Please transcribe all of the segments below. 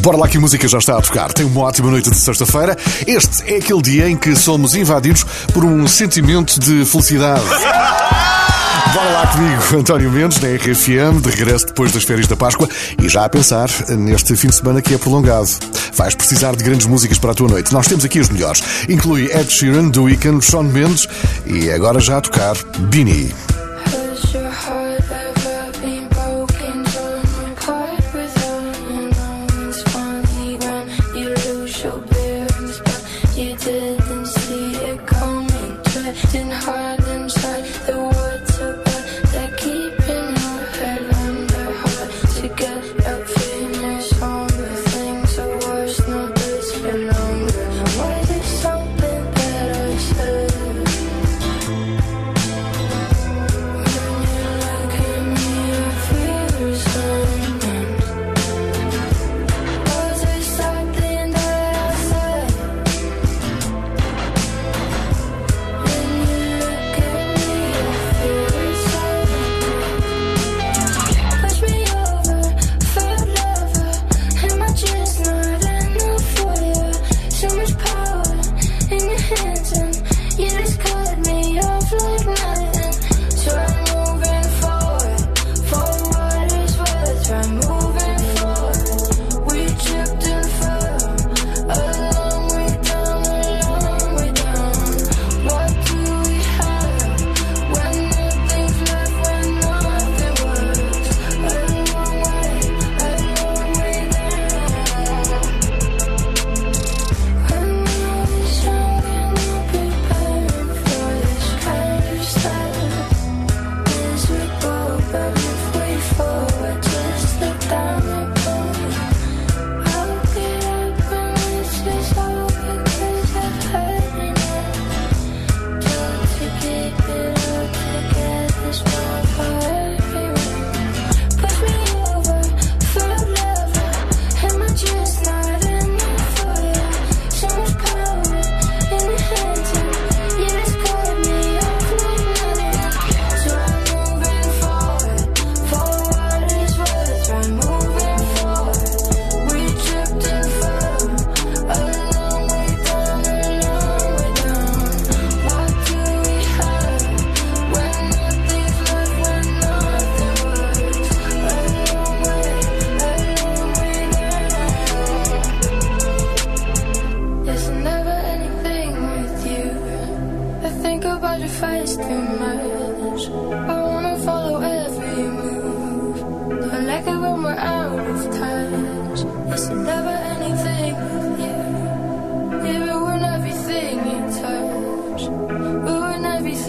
Bora lá que a música já está a tocar. Tem uma ótima noite de sexta-feira. Este é aquele dia em que somos invadidos por um sentimento de felicidade. Bora lá comigo, António Mendes, na RFM, de regresso depois das férias da Páscoa e já a pensar neste fim de semana que é prolongado. Vais precisar de grandes músicas para a tua noite. Nós temos aqui as melhores. Inclui Ed Sheeran, The Weeknd, Shawn Mendes e agora já a tocar Beanie.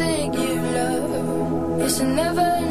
thing you love. Is never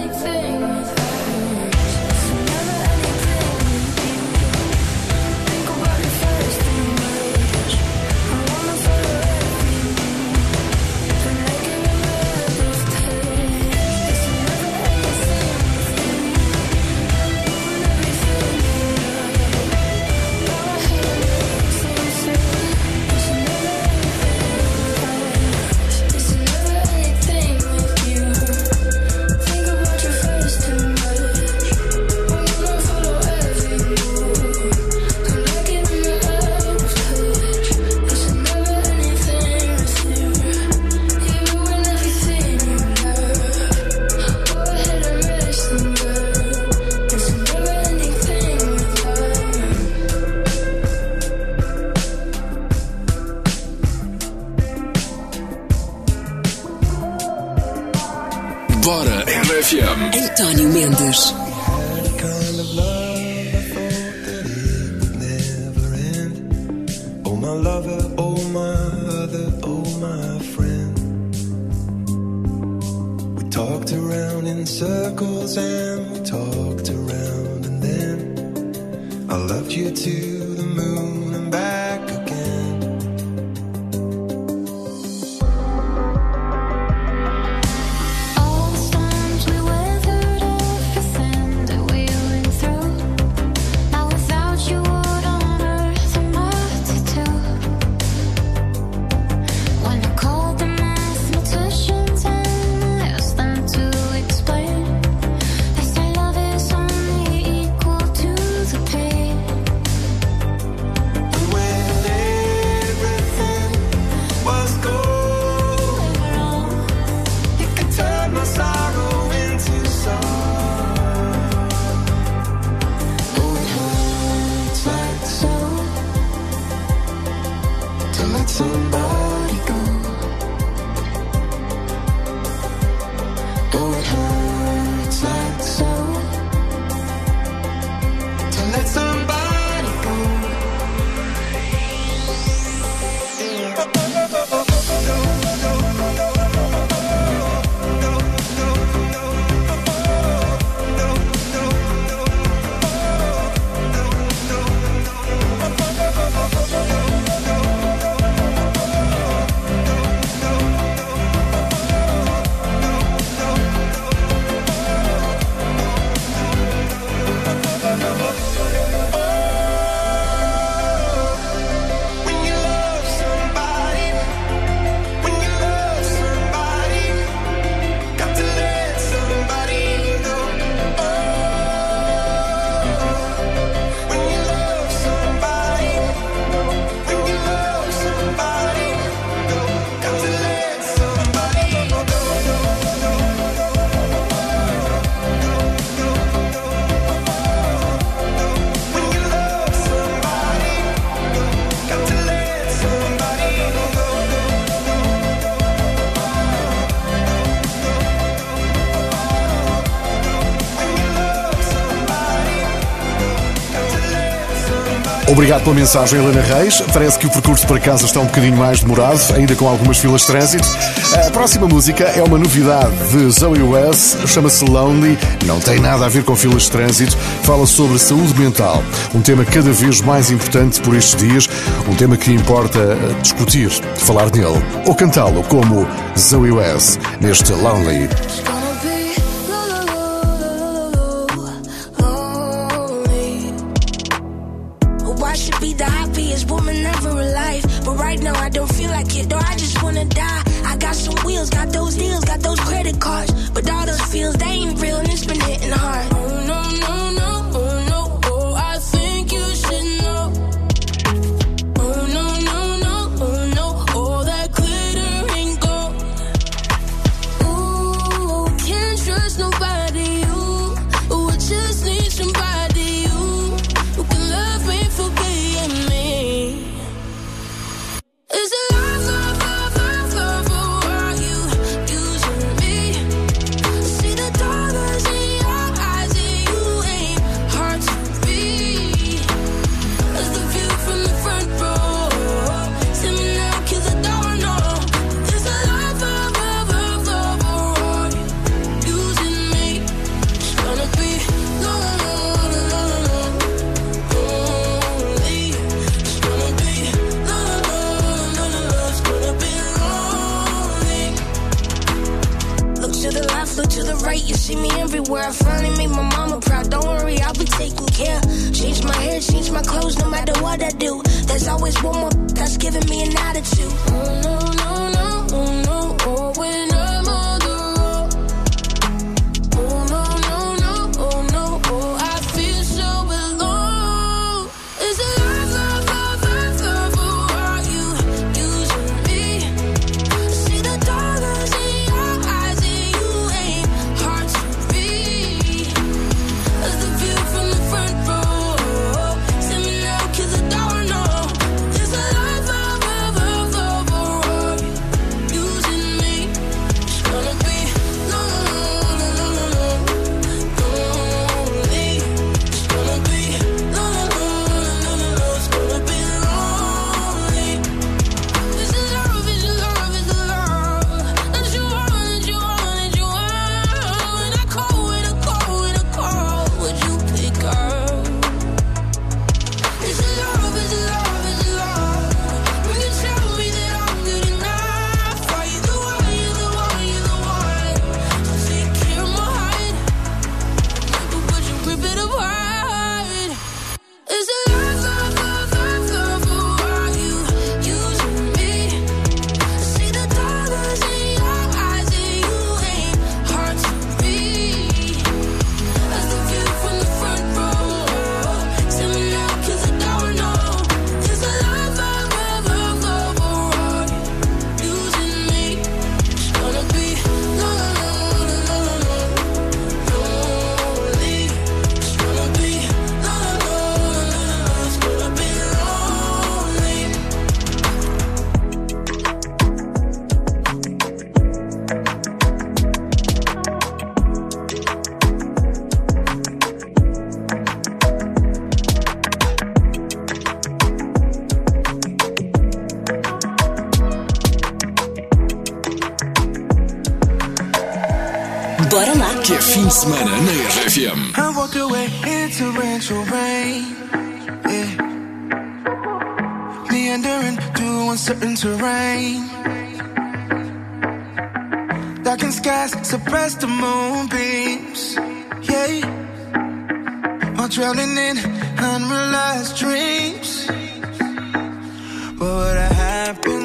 Obrigado pela mensagem, Helena Reis. Parece que o percurso para casa está um bocadinho mais demorado, ainda com algumas filas de trânsito. A próxima música é uma novidade de Zoe West, chama-se Lonely, não tem nada a ver com filas de trânsito, fala sobre saúde mental, um tema cada vez mais importante por estes dias, um tema que importa discutir, falar nele ou cantá-lo como Zoe West neste Lonely. Yeah. While drowning in unrealized dreams. What would have happened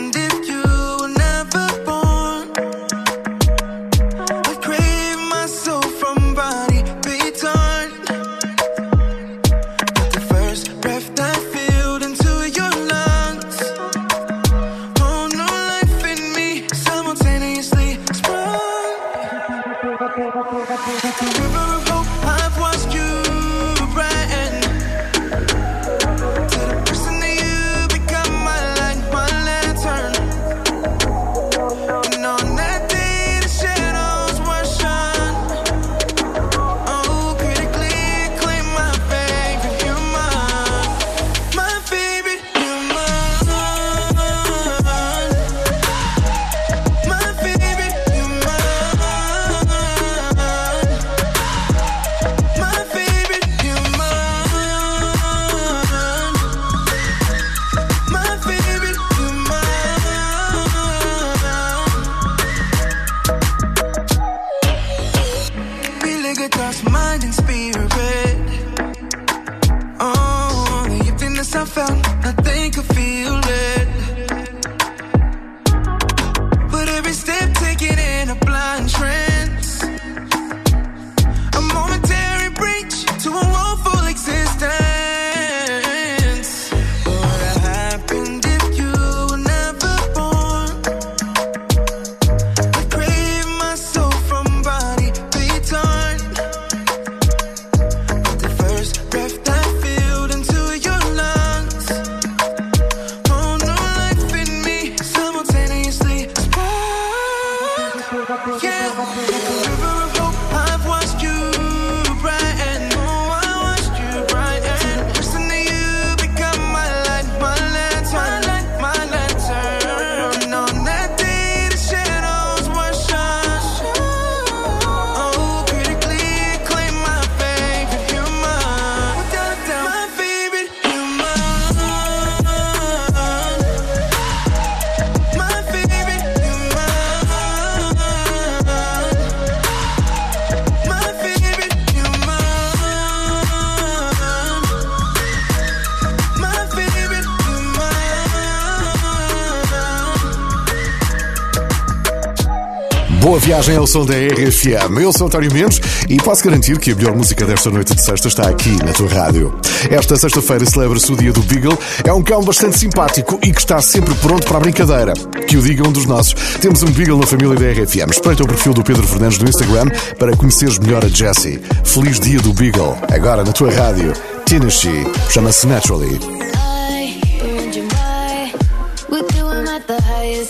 viagem ao som da RFM. Eu sou António Mendes e posso garantir que a melhor música desta noite de sexta está aqui na tua rádio. Esta sexta-feira celebra-se o dia do Beagle. É um cão bastante simpático e que está sempre pronto para a brincadeira. Que o diga um dos nossos. Temos um Beagle na família da RFM. Espreita o perfil do Pedro Fernandes no Instagram para conheceres melhor a Jessie. Feliz dia do Beagle. Agora na tua rádio. Tennessee. Chama-se Naturally.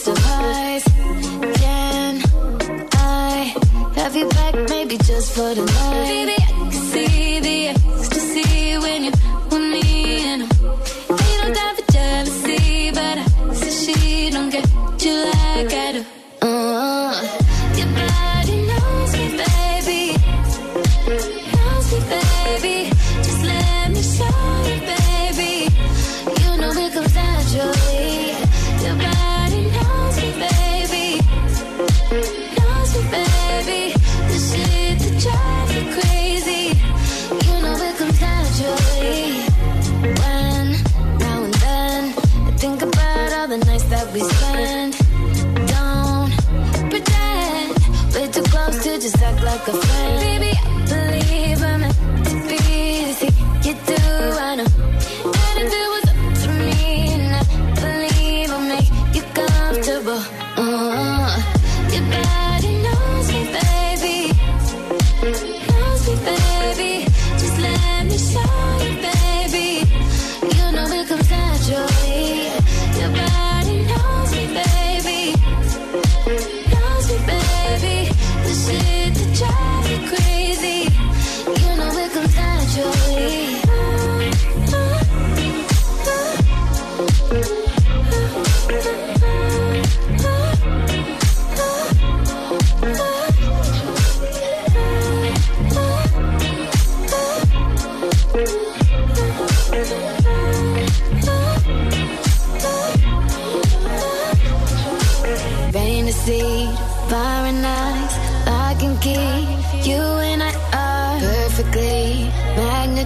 the night. Baby, I can see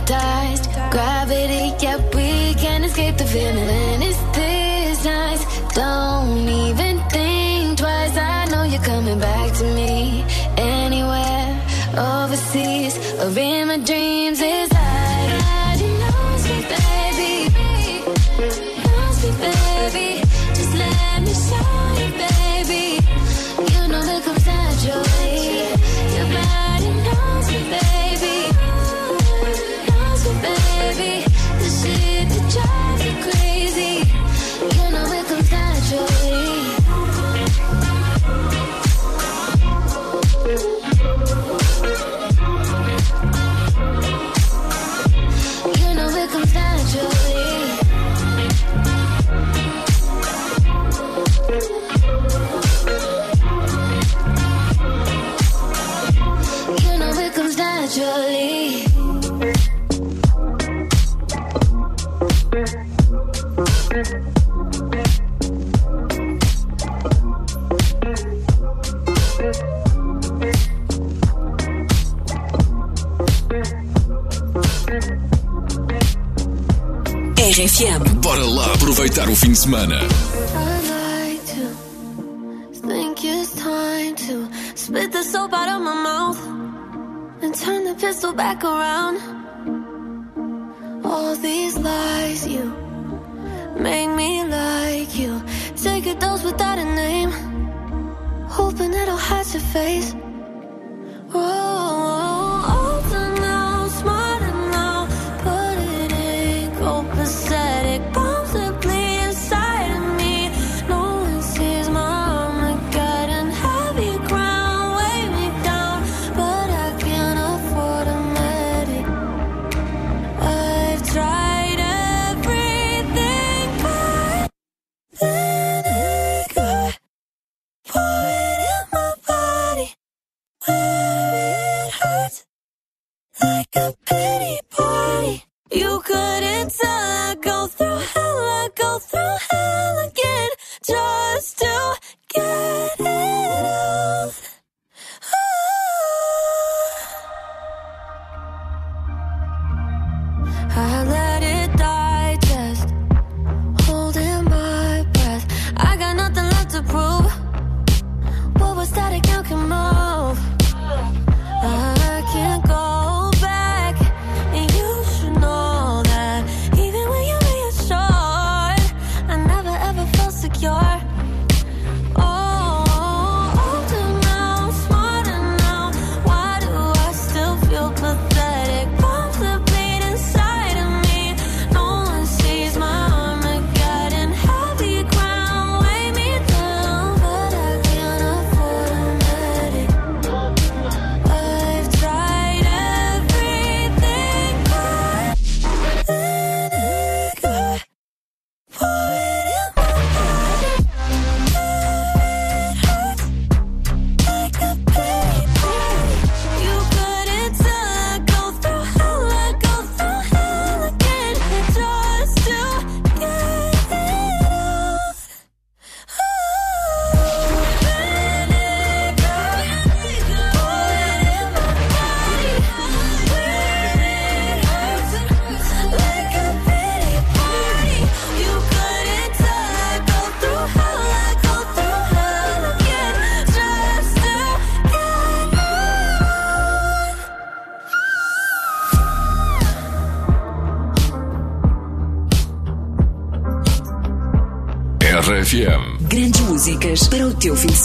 magnetized. Gravity, yeah, we can't escape the feeling. It's this nice, don't even think twice. I know you're coming back to me anywhere, overseas or in my dreams. It's RFM. Bora lá aproveitar o fim de semana. Think it's time to spit the soap out of my mouth and turn the pistol back around. All these lies, you make me like you. Take a dose without a name, hoping it'll hide your face.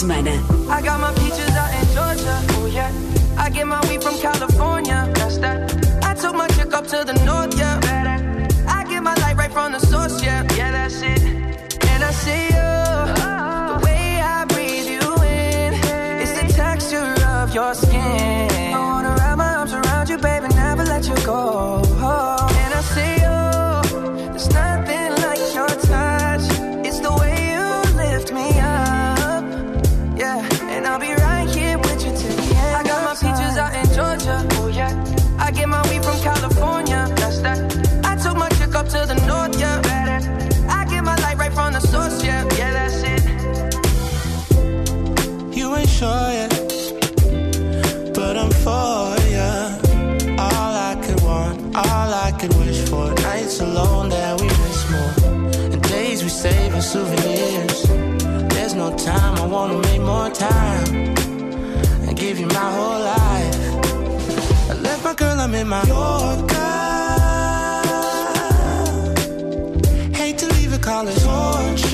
Osmane. souvenirs. There's no time, I wanna make more time. I give you my whole life. I left my girl, I'm in my Yorker. Hate to leave it, call torture.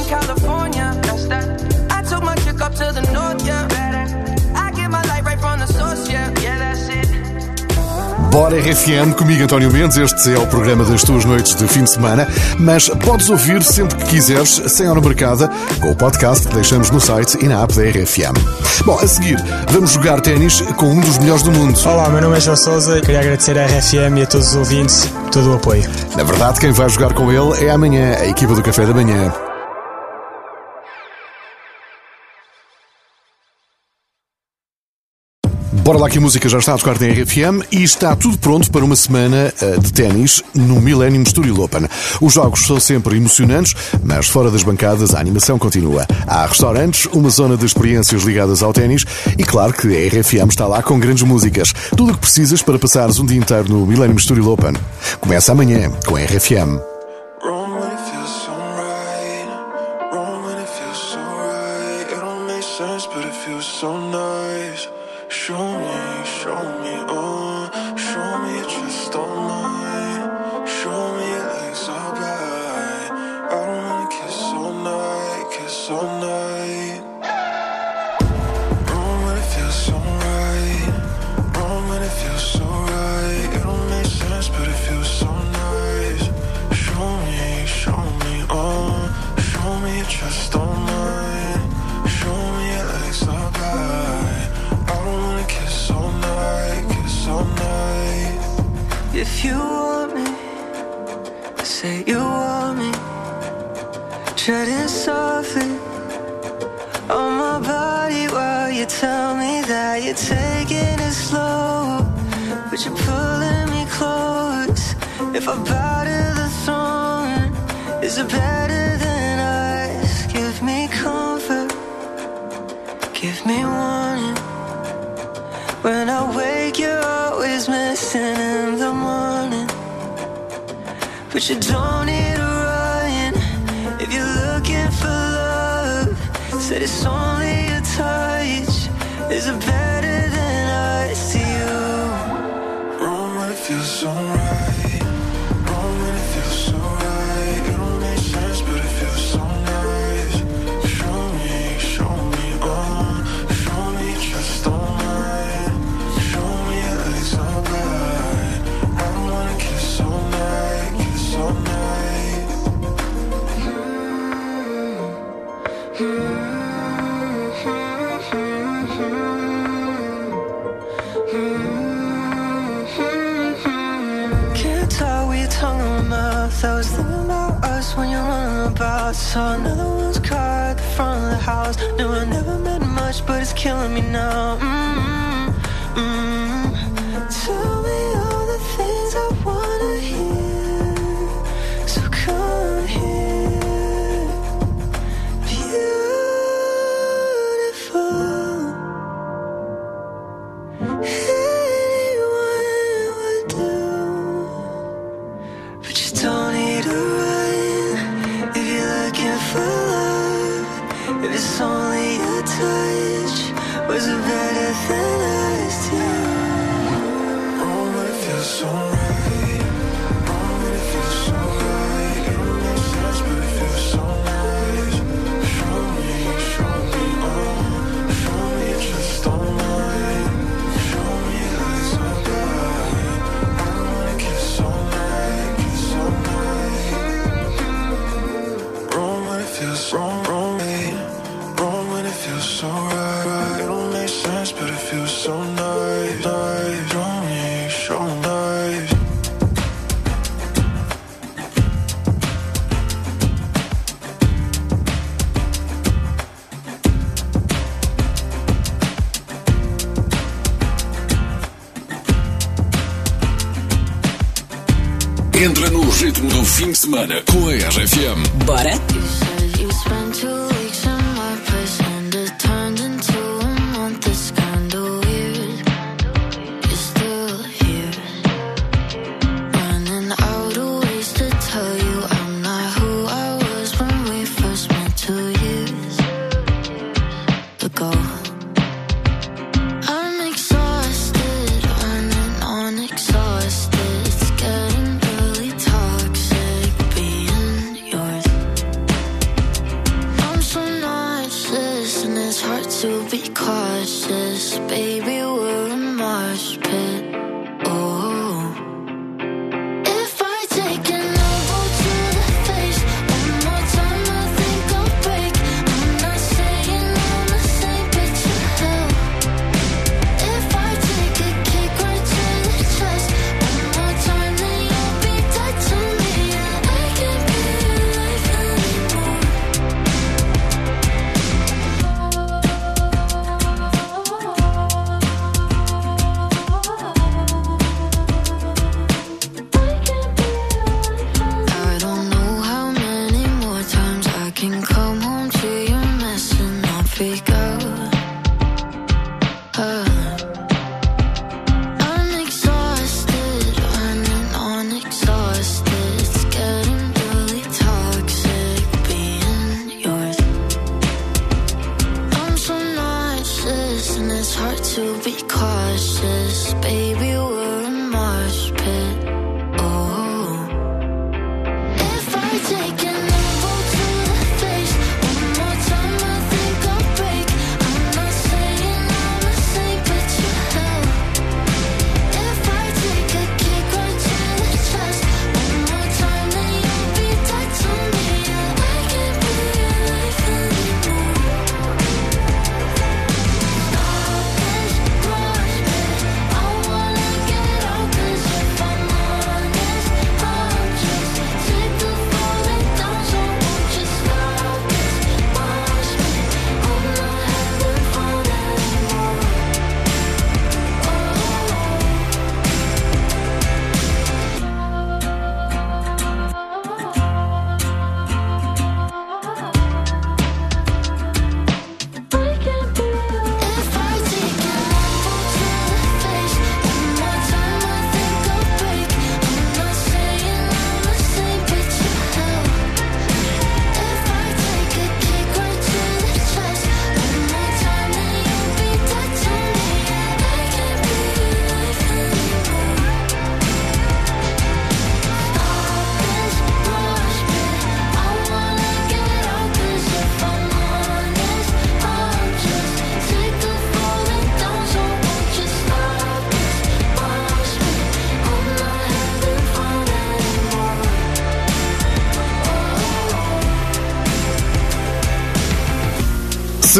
from California, that's that. I took my chick up to the north, yeah. I get my light right from the source, yeah, yeah, that's it. Bora RFM, comigo António Mendes, este é o programa das tuas noites de fim de semana, mas podes ouvir sempre que quiseres, sem hora marcada, com o podcast que deixamos no site e na app da RFM. Bom, a seguir, vamos jogar ténis com um dos melhores do mundo. Olá, meu nome é João Souza. Queria agradecer à RFM e a todos os ouvintes todo o apoio. Na verdade, quem vai jogar com ele é amanhã, a equipa do Café da Manhã. Bora lá que a música já está a tocar na RFM e está tudo pronto para uma semana eh, de ténis no Millennium Studio Open. Os jogos são sempre emocionantes, mas fora das bancadas a animação continua. Há restaurantes, uma zona de experiências ligadas ao ténis e claro que a RFM está lá com grandes músicas. Tudo o que precisas para passares um dia inteiro no Millennium Studio Open. Começa amanhã com a RFM. Wrong when it's semana com a RFM. Bora?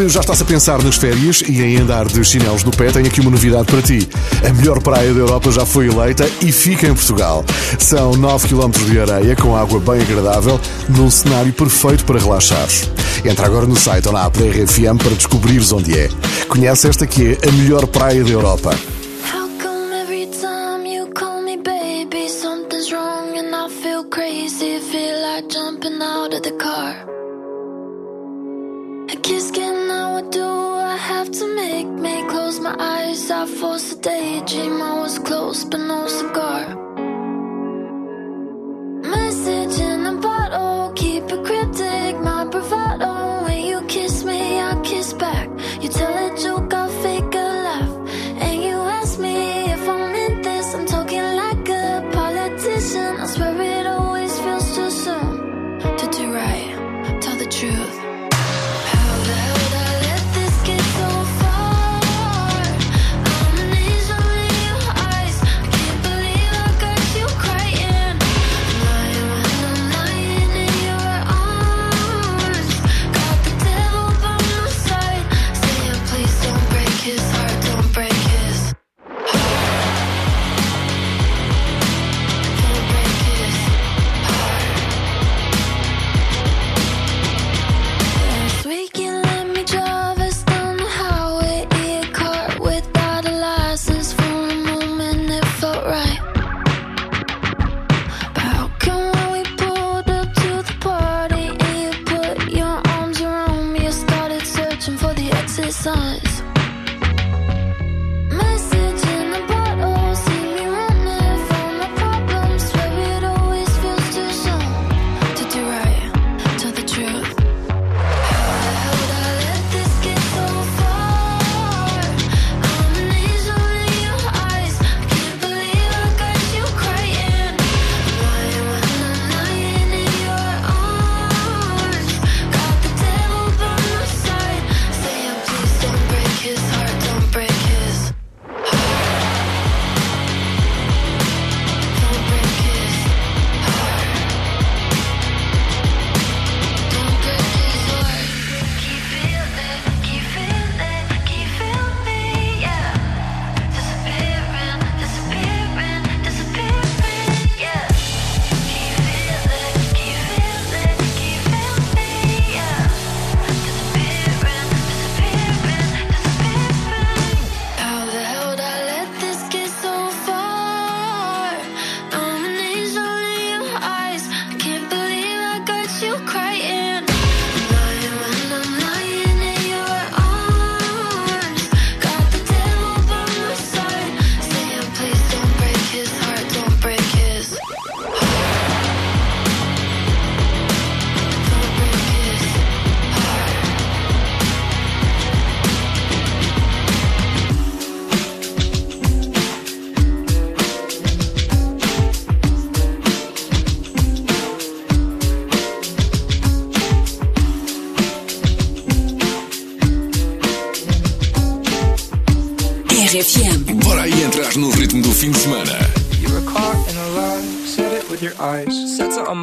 Se já estás a pensar nas férias e em andar de chinelos no pé, tenho aqui uma novidade para ti. A melhor praia da Europa já foi eleita e fica em Portugal. São 9 km de areia com água bem agradável, num cenário perfeito para relaxares. Entra agora no site ou na app da RFM para descobrires onde é. Conhece esta que é a melhor praia da Europa.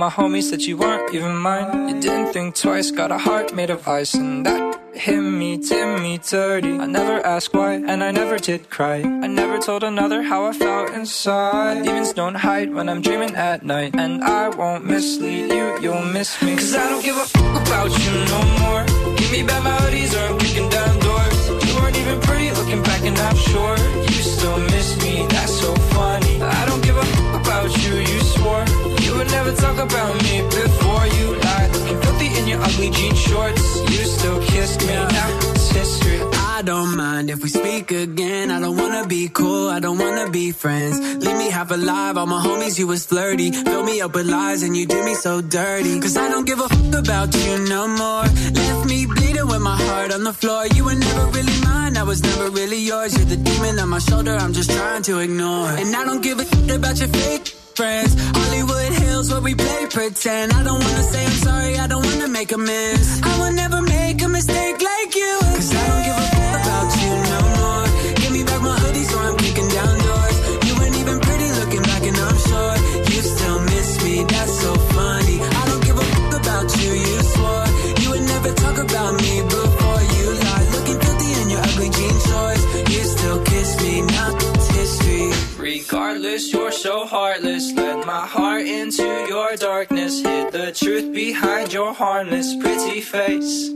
My homies that you weren't even mine. You didn't think twice, got a heart made of ice, and that hit me, did me dirty. I never asked why, and I never did cry. I never told another how I felt inside. Demons don't hide when I'm dreaming at night, and I won't mislead you, you'll miss me. Cause I don't give a fuck about you no more. Give me bad melodies or I'm kicking down doors. You weren't even pretty looking back, and I'm sure you still miss me. That's so funny. I don't give a fuck about you, you never talk about me before you lied. Looking filthy in your ugly jean shorts. You still kissed me, now it's history. I don't mind if we speak again. I don't wanna be cool, I don't wanna be friends. Leave me half alive, all my homies, you was flirty. Fill me up with lies and you did me so dirty. Cause I don't give a fuck about you no more. Left me bleeding with my heart on the floor. You were never really mine, I was never really yours. You're the demon on my shoulder, I'm just trying to ignore. And I don't give a fuck about your fake friends. Hollywood Hills where we play pretend. I don't wanna say I'm sorry, I don't wanna make amends. I will never make a mistake like you. Cause I don't give a fuck about you no more. Give me back my hoodie so I'm kicking down doors. You weren't even pretty looking back and I'm sure you still miss me. That's so funny. I don't give a fuck about you, you swore. You would never talk about me before you lied. Looking filthy in your ugly jean shorts. You still kiss me, now it's history. Regardless, you're so heartless. Into your darkness. Hid the truth behind your harmless, pretty face.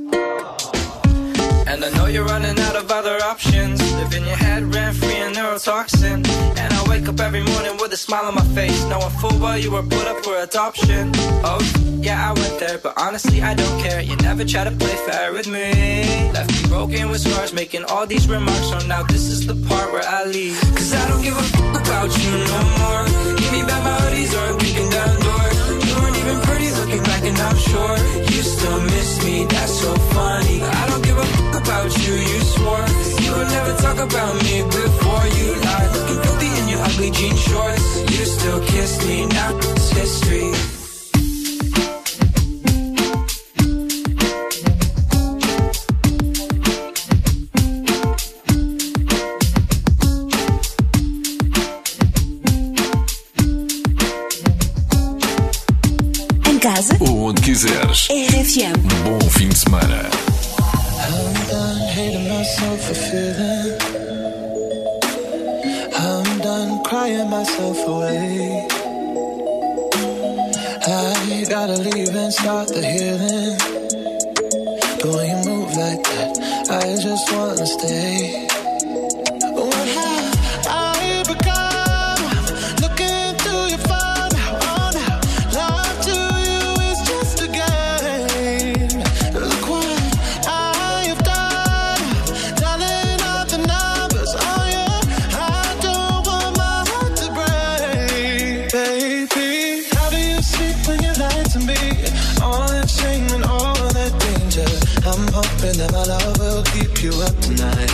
And I know you're running out of other options. Live in your head, rent free and neurotoxin. And I wake up every morning with a smile on my face. Knowing full well you were put up for adoption. Oh, yeah, I went there, but honestly, I don't care. You never try to play fair with me. Left me broken with scars, making all these remarks. So now this is the part where I leave. Cause I don't give a fuck about you no more. Give me back my hoodies or I'm kicking down doors. You pretty looking back, and I'm sure you still miss me. That's so funny. I don't give a fuck about you, you swore. You would never talk about me before you lied. Looking filthy in your ugly jean shorts. You still kiss me, now it's history. Casa, Ou onde quiseres. RFM. Bom fim de semana. I'm done hating myself for feeling. I'm done crying myself away. I gotta leave and start the healing. But when you move like that, I just wanna stay. You up tonight,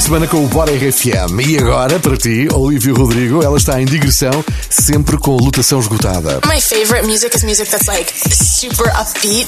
de semana com o Bora RFM. E agora, para ti, Olívio Rodrigo, ela está em digressão, sempre com a lutação esgotada. My favorite music is music that's like super upbeat.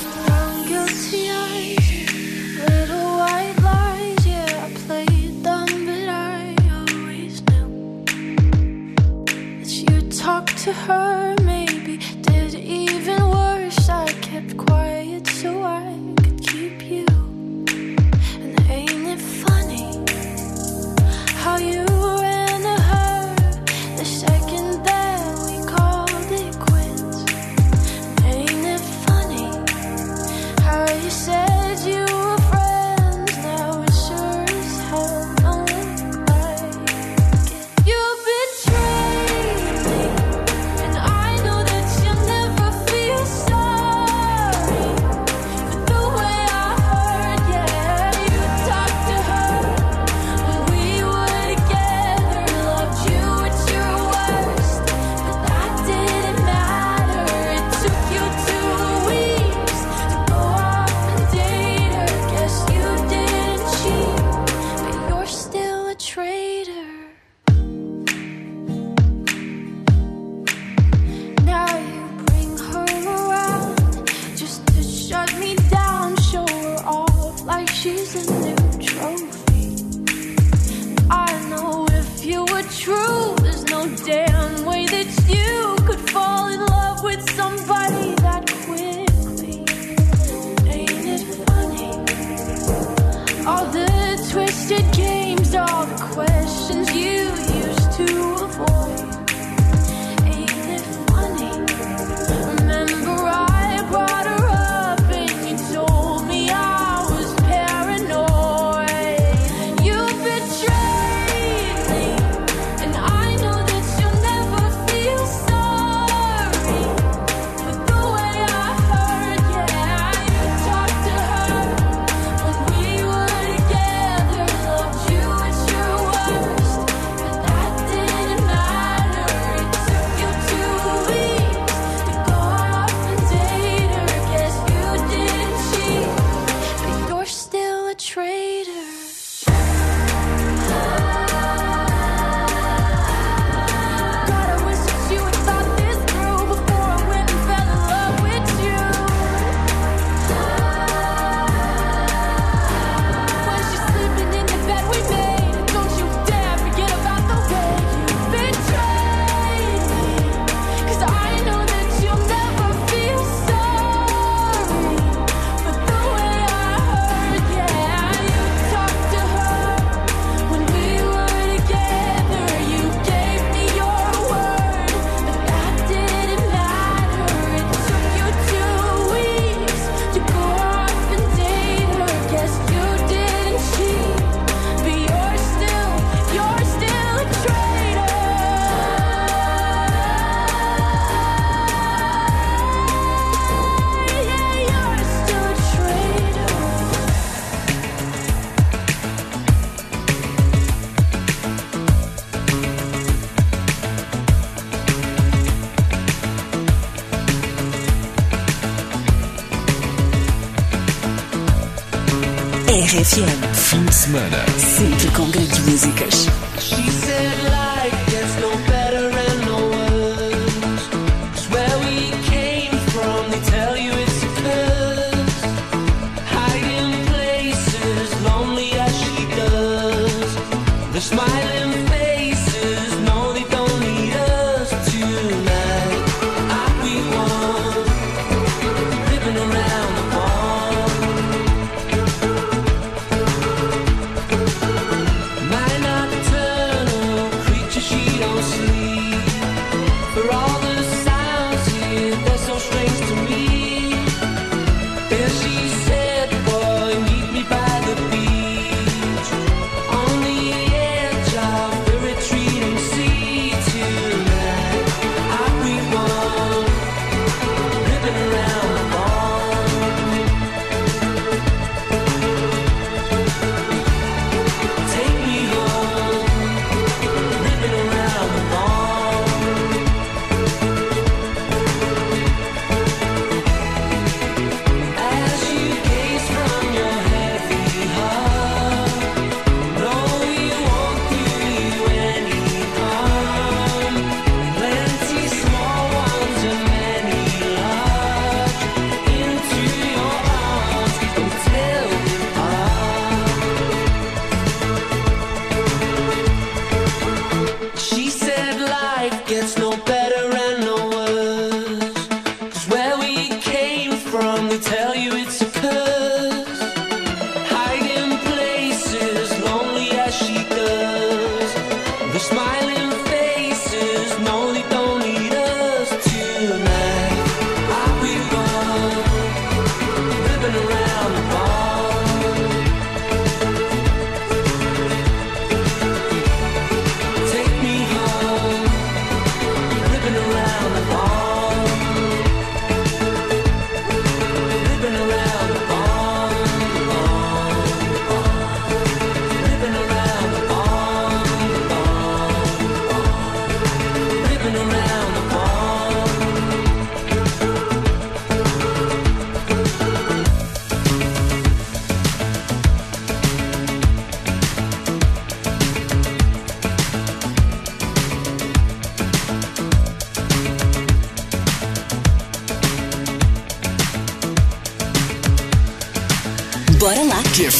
FM. Fim de semana. Sempre com grandes músicas.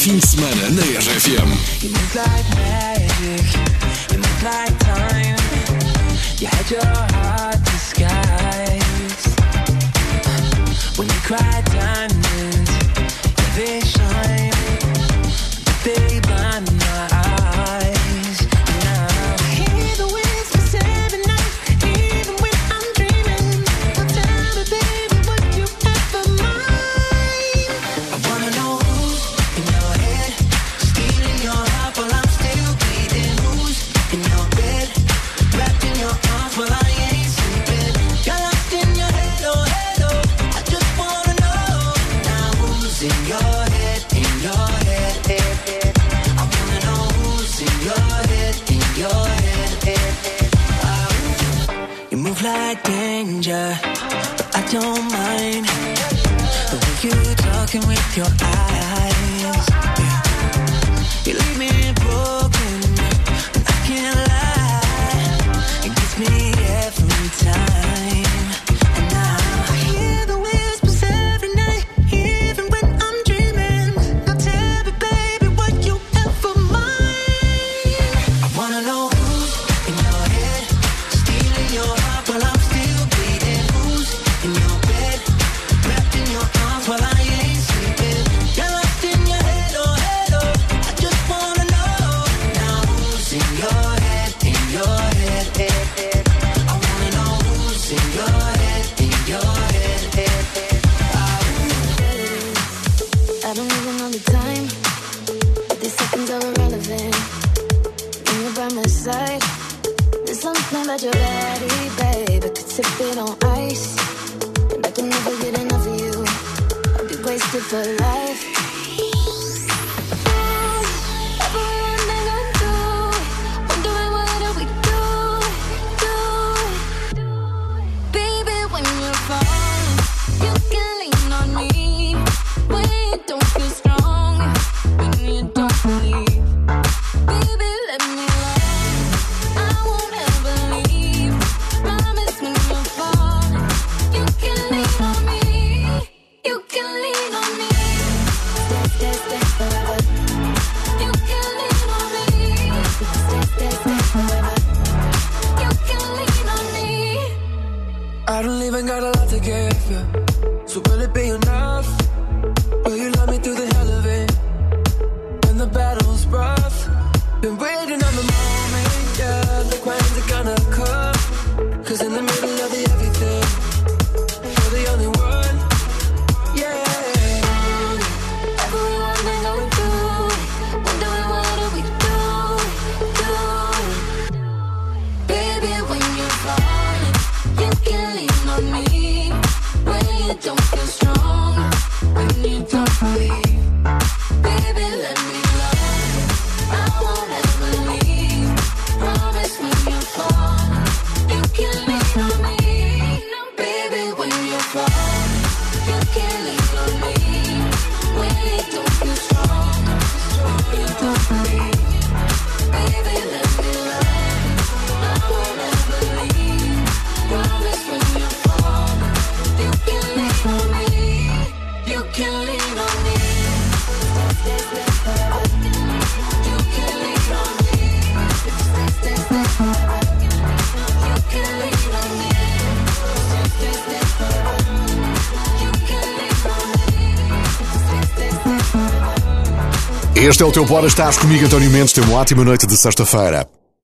Финсмена на time. You had your heart disguised When you cried diamonds, they shine you talking with your eyes. Yeah. You leave me broken, I can't lie. It gets me. Este é o teu Bora, estás comigo, António Mendes. Tem uma ótima noite de sexta-feira.